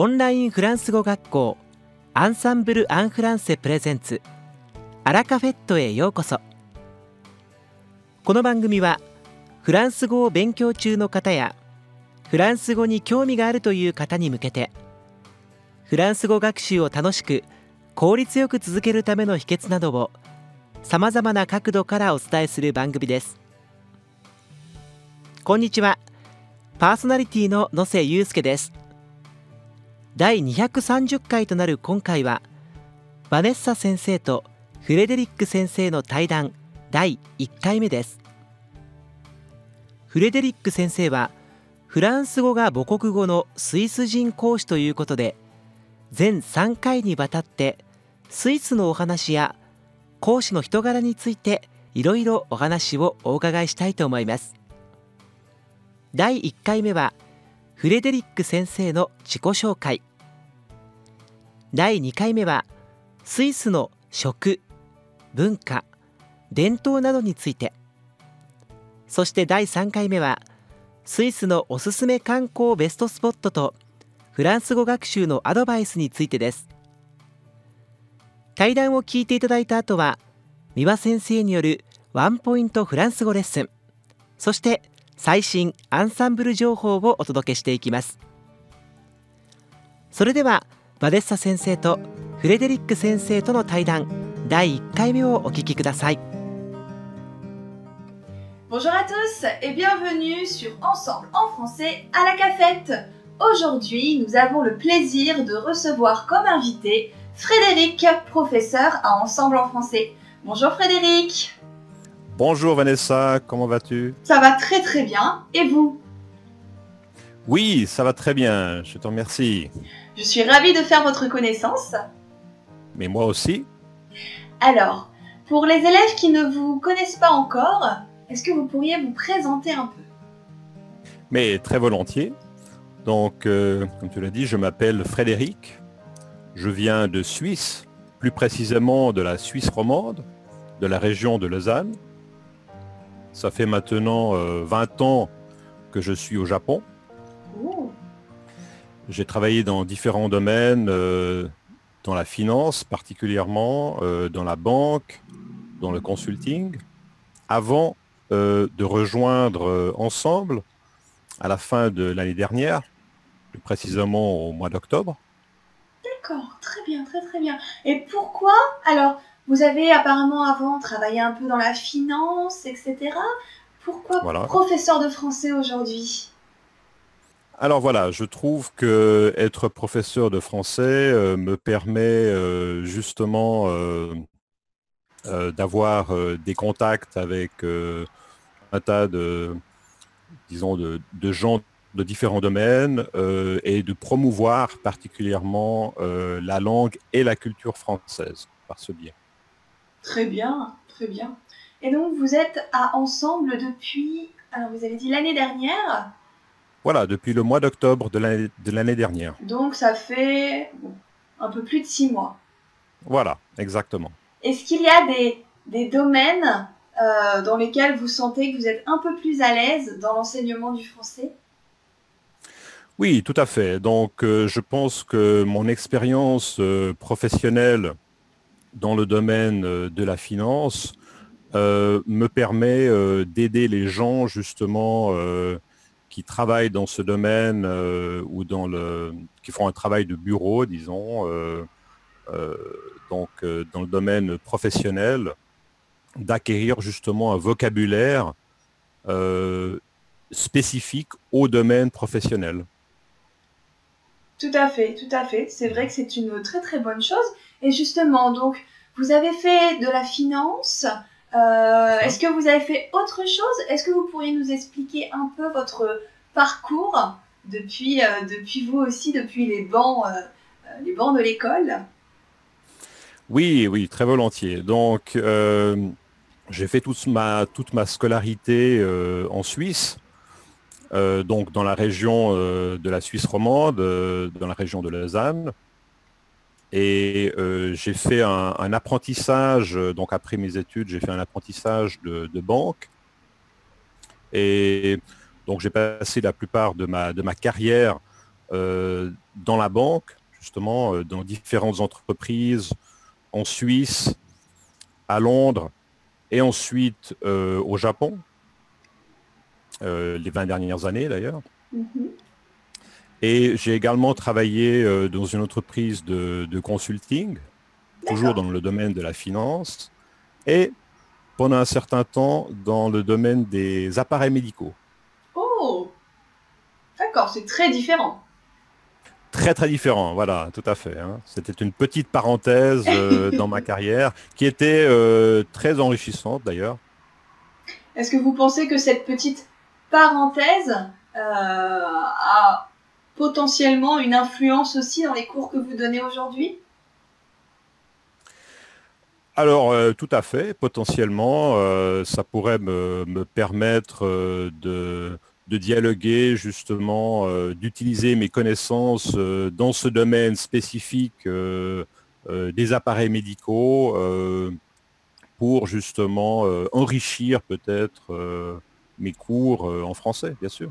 オンラインフランス語学校アンサンブル・アン・フランセプレゼンツアラカフェットへようこそ。この番組はフランス語を勉強中の方やフランス語に興味があるという方に向けてフランス語学習を楽しく効率よく続けるための秘訣などをさまざまな角度からお伝えする番組です。こんにちは。パーソナリティの野瀬祐介です。第230回となる今回はバネッサ先生とフレデリック先生の対談第1回目です。フレデリック先生はフランス語が母国語のスイス人講師ということで全3回にわたってスイスのお話や講師の人柄についていろいろお話をお伺いしたいと思います。第1回目はフレデリック先生の自己紹介。第2回目はスイスの食文化伝統などについて。そして第3回目はスイスのおすすめ観光ベストスポットとフランス語学習のアドバイスについてです。対談を聞いていただいた後は三輪先生によるワンポイントフランス語レッスン。そして最新アンサンブル情報をお届けしていきます。それではバデッサ先生とフレデリック先生との対談第1回目をお聞きください Bonjour à tous et bienvenue sur Ensemble en français à la cafette. Aujourd'hui, nous avons le plaisir de recevoir comme invité Frédéric, professeur à Ensemble en français. Bonjour Frédéric. Bonjour Vanessa, comment vas-tu Ça va très très bien. Et vous Oui, ça va très bien, je te remercie. Je suis ravie de faire votre connaissance. Mais moi aussi. Alors, pour les élèves qui ne vous connaissent pas encore, est-ce que vous pourriez vous présenter un peu? Mais très volontiers. Donc, euh, comme tu l'as dit, je m'appelle Frédéric. Je viens de Suisse, plus précisément de la Suisse romande, de la région de Lausanne. Ça fait maintenant euh, 20 ans que je suis au Japon. Ouh, J'ai travaillé dans différents domaines, euh, dans la finance particulièrement, euh, dans la banque, dans le consulting, avant euh, de rejoindre Ensemble à la fin de l'année dernière, plus précisément au mois d'octobre. D'accord, très bien, très très bien. Et pourquoi Alors, vous avez apparemment avant travaillé un peu dans la finance, etc. Pourquoi Voilà. professeur de français aujourd'hui? Alors voilà, je trouve que être professeur de français euh, me permet euh, justement euh, d'avoir des contacts avec un tas de, disons, de, gens de différents domaines et de promouvoir particulièrement la langue et la culture française par ce biais. Très bien, très bien. Et donc, vous êtes à Ensemble depuis, alors vous avez dit l'année dernière, Voilà, depuis le mois d'octobre de l'année de l'année dernière. donc ça fait un peu plus de six mois. Voilà, exactement. Est-ce qu'il y a des, des domaines euh, dans lesquels vous sentez que vous êtes un peu plus à l'aise dans l'enseignement du français? Oui, tout à fait. Donc, euh, je pense que mon expérience euh, professionnelle dans le domaine de la finance me permet d'aider les gens justement qui travaillent dans ce domaine euh, ou dans le, qui font un travail de bureau, disons, euh, euh, donc dans le domaine professionnel, d'acquérir justement un vocabulaire spécifique au domaine professionnel. Tout à fait, tout à fait. C'est vrai que c'est une très très bonne chose. Et justement, donc, vous avez fait de la finance. Euh, Est-ce que vous avez fait autre chose? Est-ce que vous pourriez nous expliquer un peu votre parcours depuis, euh, depuis vous aussi, depuis les bancs, euh, les bancs de l'école? Oui, oui, très volontiers. Donc, j'ai fait toute ma, toute ma scolarité en Suisse, donc dans la région de la Suisse romande, dans la région de Lausanne. Et euh, j'ai fait un, apprentissage, euh, donc après mes études, j'ai fait un apprentissage de, banque. Et donc j'ai passé la plupart de ma, de ma carrière dans la banque, justement, dans différentes entreprises, en Suisse, à Londres et ensuite au Japon, les 20 dernières années d'ailleurs. Mm-hmm. Et j'ai également travaillé dans une entreprise de consulting, toujours dans le domaine de la finance, et pendant un certain temps dans le domaine des appareils médicaux. Oh D'accord, c'est très différent. Très très différent, voilà, tout à fait. Hein. C'était une petite parenthèse euh, dans ma carrière qui était euh, très enrichissante d'ailleurs. Est-ce que vous pensez que cette petite parenthèse euh, a potentiellement une influence aussi dans les cours que vous donnez aujourd'hui? Alors, euh, tout à fait, potentiellement, euh, ça pourrait me, permettre euh, de, dialoguer justement, d'utiliser mes connaissances dans ce domaine spécifique des appareils médicaux pour justement enrichir peut-être mes cours en français, bien sûr.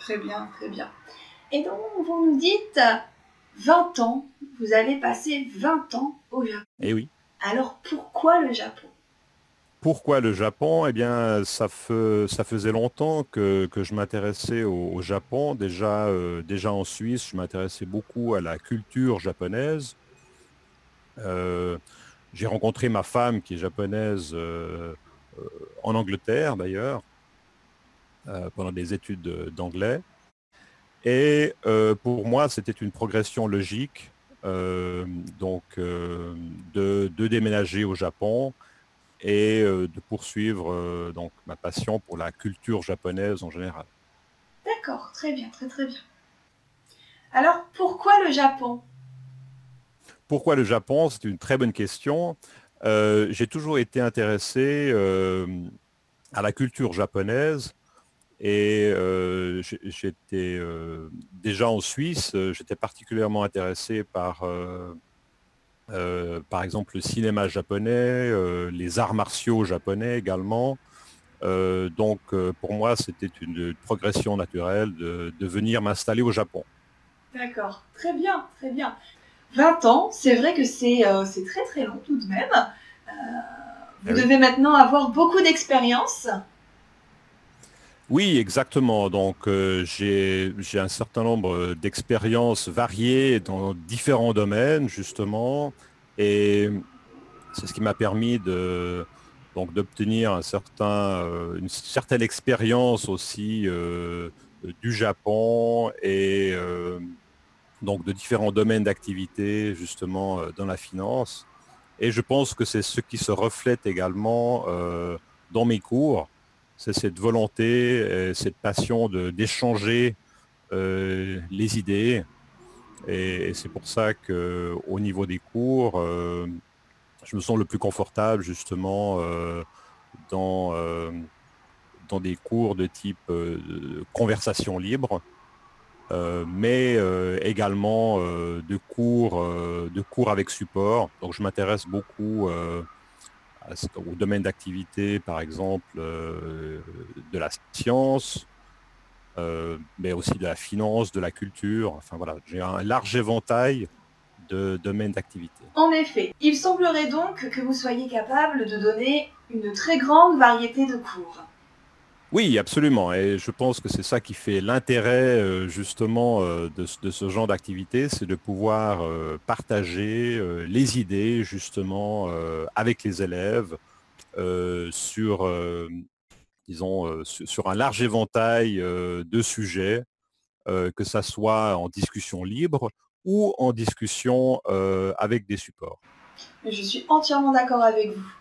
Très bien, très bien. Et donc, vous nous dites 20 ans, vous allez passer 20 ans au Japon. Eh oui. Alors pourquoi le Japon? Pourquoi le Japon? Eh bien, ça, faisait longtemps que, je m'intéressais au, Japon. Déjà, euh, déjà en Suisse, je m'intéressais beaucoup à la culture japonaise. Euh, j'ai rencontré ma femme qui est japonaise euh, en Angleterre d'ailleurs, pendant des études d'anglais. Et pour moi, c'était une progression logique euh, donc euh, de, déménager au Japon et euh, de poursuivre donc ma passion pour la culture japonaise en général. D'accord, très bien, très très bien. Alors pourquoi le Japon? Pourquoi le Japon? C'est une très bonne question. J'ai toujours été intéressé à la culture japonaise et euh, j'étais euh, déjà en Suisse, euh, j'étais particulièrement intéressé par, par exemple, le cinéma japonais, les arts martiaux japonais également. donc pour moi, c'était une, progression naturelle de, venir m'installer au Japon. D'accord, très bien, très bien. 20 ans, c'est vrai que c'est très très long tout de même. vous eh devez maintenant avoir beaucoup d'expérience. Oui, exactement. Donc, euh, j'ai un certain nombre d'expériences variées dans différents domaines, justement. Et c'est ce qui m'a permis de donc d'obtenir un certain, euh, une certaine expérience aussi euh, du Japon et donc de différents domaines d'activité justement dans la finance. Et je pense que c'est ce qui se reflète également dans mes cours c'est cette volonté, cette passion d'échanger euh, les idées. Et, c'est pour ça qu'au niveau des cours, euh, je me sens le plus confortable justement euh, dans, dans des cours de type conversation libre, mais également de, cours, de cours avec support. Donc je m'intéresse beaucoup au domaine d'activité, par exemple, euh, de la science, euh, mais aussi de la finance, de la culture. Enfin voilà, j'ai un large éventail de domaines d'activité. En effet, il semblerait donc que vous soyez capable de donner une très grande variété de cours. Oui, absolument. Et je pense que c'est ça qui fait l'intérêt euh, justement euh, de, ce genre d'activité, c'est de pouvoir euh, partager les idées justement avec les élèves sur, disons, sur un large éventail de sujets, que ça soit en discussion libre ou en discussion avec des supports. Je suis entièrement d'accord avec vous.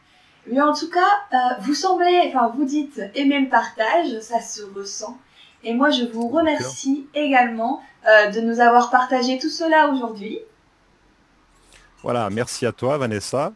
Mais en tout cas, euh, vous semblez, enfin vous dites aimer le partage, ça se ressent. Et moi, je vous remercie également euh, de nous avoir partagé tout cela aujourd'hui. Voilà, merci à toi Vanessa.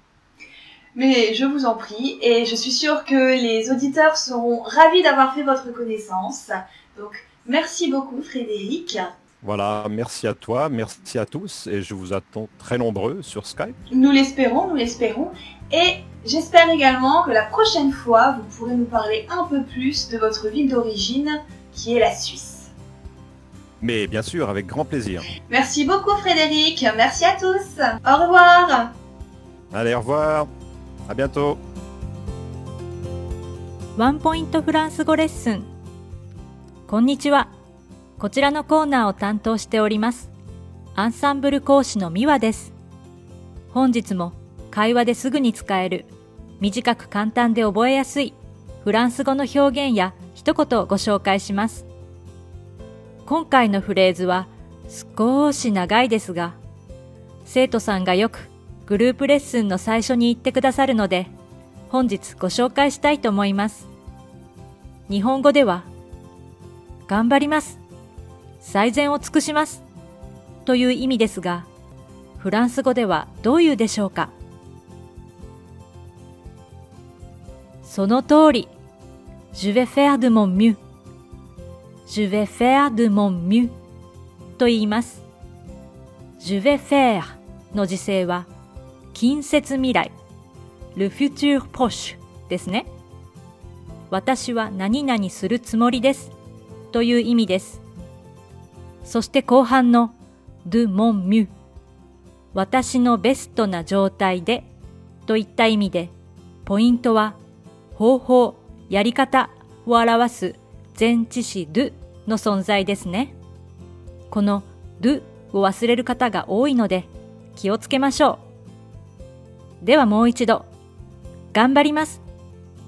Mais je vous en prie, et je suis sûre que les auditeurs seront ravis d'avoir fait votre connaissance. Donc, merci beaucoup Frédéric. Voilà, merci à toi, merci à tous, et je vous attends très nombreux sur Skype. Nous l'espérons, nous l'espérons. Et j'espère également que la prochaine fois, vous pourrez nous parler un peu plus de votre ville d'origine, qui est la Suisse. Mais bien sûr, avec grand plaisir. Merci beaucoup Frédéric, merci à tous. Au revoir. Allez, au revoir. À bientôt. ワンポイントフランス語レッスン。こんにちは。こちらのコーナーを担当しております。アンサンブル講師のミワです。本日も 会話ですぐに使える、短く簡単で覚えやすいフランス語の表現や一言をご紹介します。今回のフレーズは少し長いですが、生徒さんがよくグループレッスンの最初に言ってくださるので、本日ご紹介したいと思います。日本語では、頑張ります。最善を尽くします。という意味ですが、フランス語ではどういうでしょうか？その通り、Je vais faire de mon mieux. Je vais faire de mon mieux と言います。Je vais faire の時制は近接未来 Le futur proche ですね。私は何々するつもりですという意味です。そして後半の de mon mieux 私のベストな状態でといった意味でポイントは方法、やり方を表す前置詞 do の存在ですね。この do を忘れる方が多いので気をつけましょう。ではもう一度、頑張ります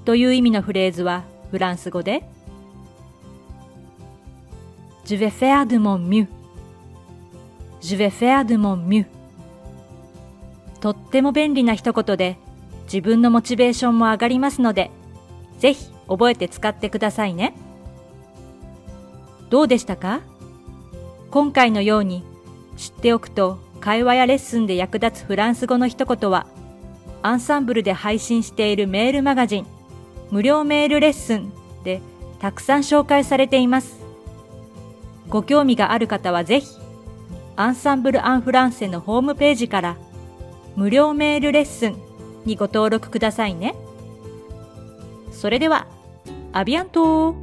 という意味のフレーズはフランス語で Je vais faire de mon mieux. Je vais faire de mon mieux. とっても便利な一言で自分のモチベーションも上がりますので、ぜひ覚えて使ってくださいね。どうでしたか？今回のように知っておくと会話やレッスンで役立つフランス語の一言はアンサンブルで配信しているメールマガジン無料メールレッスンでたくさん紹介されています。ご興味がある方はぜひアンサンブル・アン・フランセのホームページから無料メールレッスンにご登録くださいね。それでは、アビアント。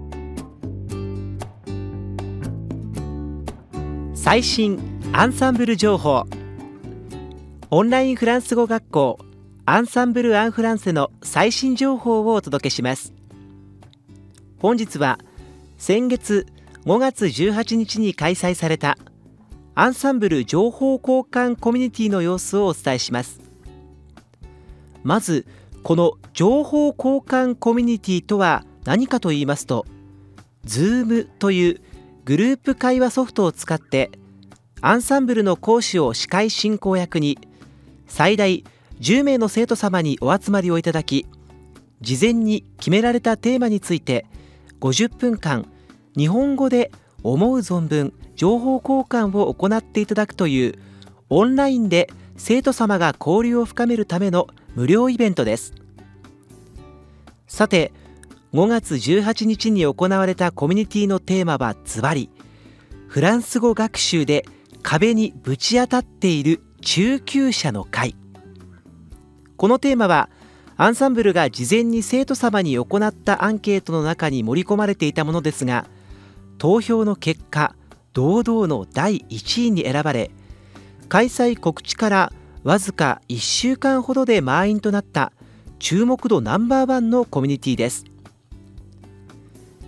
最新アンサンブル情報。オンラインフランス語学校アンサンブル・アン・フランセの最新情報をお届けします。本日は先月5月18日に開催されたアンサンブル情報交換コミュニティの様子をお伝えします。まずこの情報交換コミュニティとは何かと言いますと Zoom というグループ会話ソフトを使ってアンサンブルの講師を司会進行役に最大10名の生徒様にお集まりをいただき事前に決められたテーマについて50分間日本語で思う存分情報交換を行っていただくというオンラインで生徒様が交流を深めるための無料イベントです。さて5月18日に行われたコミュニティのテーマはズバリ。フランス語学習で壁にぶち当たっている中級者の会。このテーマはアンサンブルが事前に生徒様に行ったアンケートの中に盛り込まれていたものですが投票の結果堂々の第1位に選ばれ開催告知からわずか1週間ほどで満員となった注目度ナンバーワンのコミュニティです。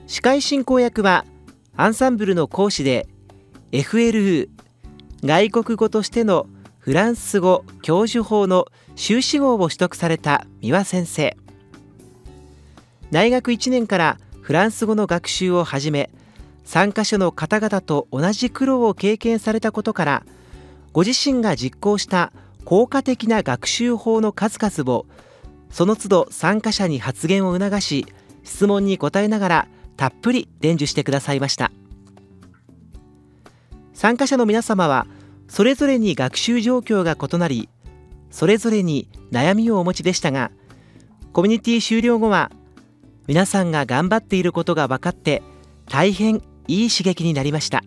司会進行役はアンサンブルの講師で FLU 外国語としてのフランス語教授法の修士号を取得された三輪先生。大学1年からフランス語の学習を始め参加者の方々と同じ苦労を経験されたことからご自身が実行した効果的な学習法の数々をその都度参加者に発言を促し質問に答えながらたっぷり伝授してくださいました。参加者の皆様はそれぞれに学習状況が異なりそれぞれに悩みをお持ちでしたがコミュニティ終了後は皆さんが頑張っていることが分かって大変いい刺激になりました。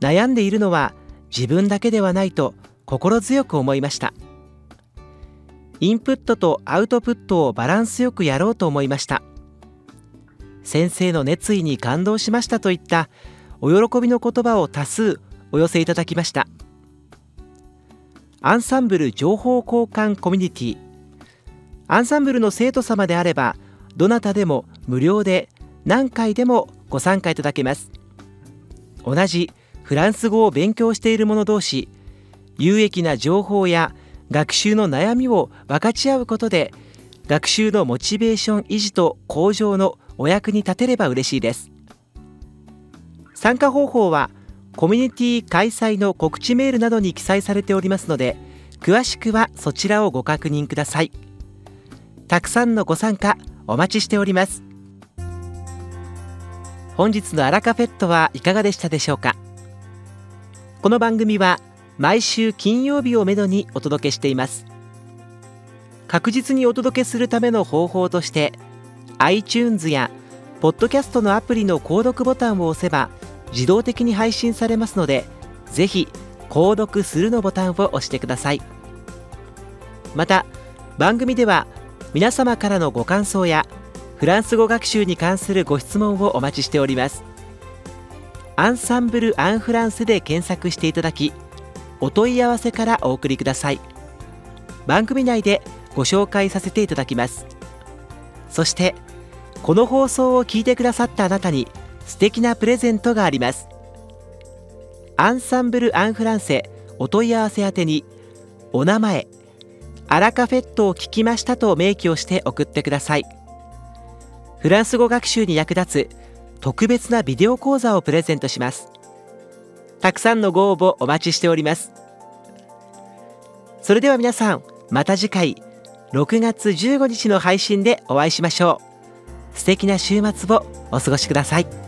悩んでいるのは自分だけではないと心強く思いました。インプットとアウトプットをバランスよくやろうと思いました。先生の熱意に感動しましたといったお喜びの言葉を多数お寄せいただきました。アンサンブル情報交換コミュニティ。アンサンブルの生徒様であればどなたでも無料で何回でもご参加いただけます。同じフランス語を勉強している者同士有益な情報や学習の悩みを分かち合うことで学習のモチベーション維持と向上のお役に立てれば嬉しいです。参加方法はコミュニティ開催の告知メールなどに記載されておりますので詳しくはそちらをご確認ください。たくさんのご参加お待ちしております。本日のアラカフェットはいかがでしたでしょうか？この番組は毎週金曜日をめどにお届けしています。確実にお届けするための方法として iTunes やポッドキャストのアプリの購読ボタンを押せば自動的に配信されますのでぜひ購読するのボタンを押してください。また番組では皆様からのご感想やフランス語学習に関するご質問をお待ちしております。アンサンブル・アン・フランスで検索していただきお問い合わせからお送りください。番組内でご紹介させていただきます。そしてこの放送を聞いてくださったあなたに素敵なプレゼントがあります。アンサンブル・アン・フランセお問い合わせ宛てにお名前アラカフェットを聞きましたと明記をして送ってください。フランス語学習に役立つ特別なビデオ講座をプレゼントします。たくさんのご応募お待ちしております。それでは皆さんまた次回6月15日の配信でお会いしましょう。素敵な週末をお過ごしください。